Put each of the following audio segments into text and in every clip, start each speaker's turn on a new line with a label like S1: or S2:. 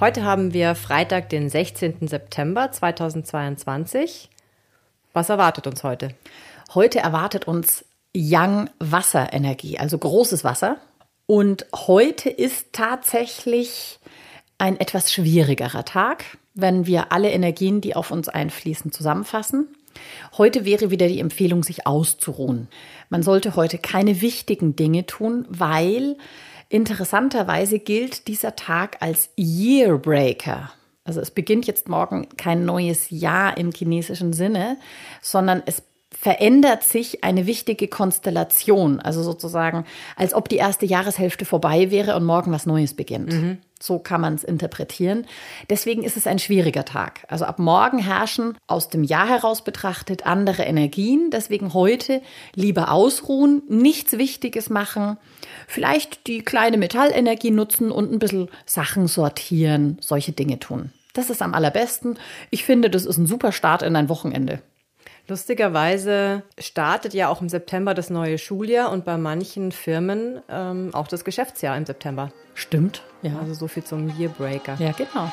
S1: Heute haben wir Freitag, den 16. September 2022. Was erwartet uns heute?
S2: Heute erwartet uns Young Wasserenergie, also großes Wasser. Und heute ist tatsächlich ein etwas schwierigerer Tag, wenn wir alle Energien, die auf uns einfließen, zusammenfassen. Heute wäre wieder die Empfehlung, sich auszuruhen. Man sollte heute keine wichtigen Dinge tun, weil Interessanterweise gilt dieser Tag als Yearbreaker. Also es beginnt jetzt morgen kein neues Jahr im chinesischen Sinne, sondern es verändert sich eine wichtige Konstellation. Also sozusagen, als ob die erste Jahreshälfte vorbei wäre und morgen was Neues beginnt. Mhm. So kann man es interpretieren. Deswegen ist es ein schwieriger Tag. Also ab morgen herrschen aus dem Jahr heraus betrachtet andere Energien. Deswegen heute lieber ausruhen, nichts Wichtiges machen, vielleicht die kleine Metallenergie nutzen und ein bisschen Sachen sortieren, solche Dinge tun. Das ist am allerbesten. Ich finde, das ist ein super Start in ein Wochenende.
S1: Lustigerweise startet ja auch im September das neue Schuljahr und bei manchen Firmen ähm, auch das Geschäftsjahr im September.
S2: Stimmt,
S1: ja. Also so viel zum Yearbreaker.
S2: Ja, genau.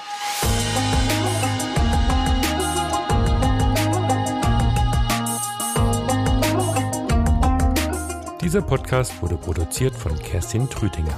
S3: Dieser Podcast wurde produziert von Kerstin Trütinger.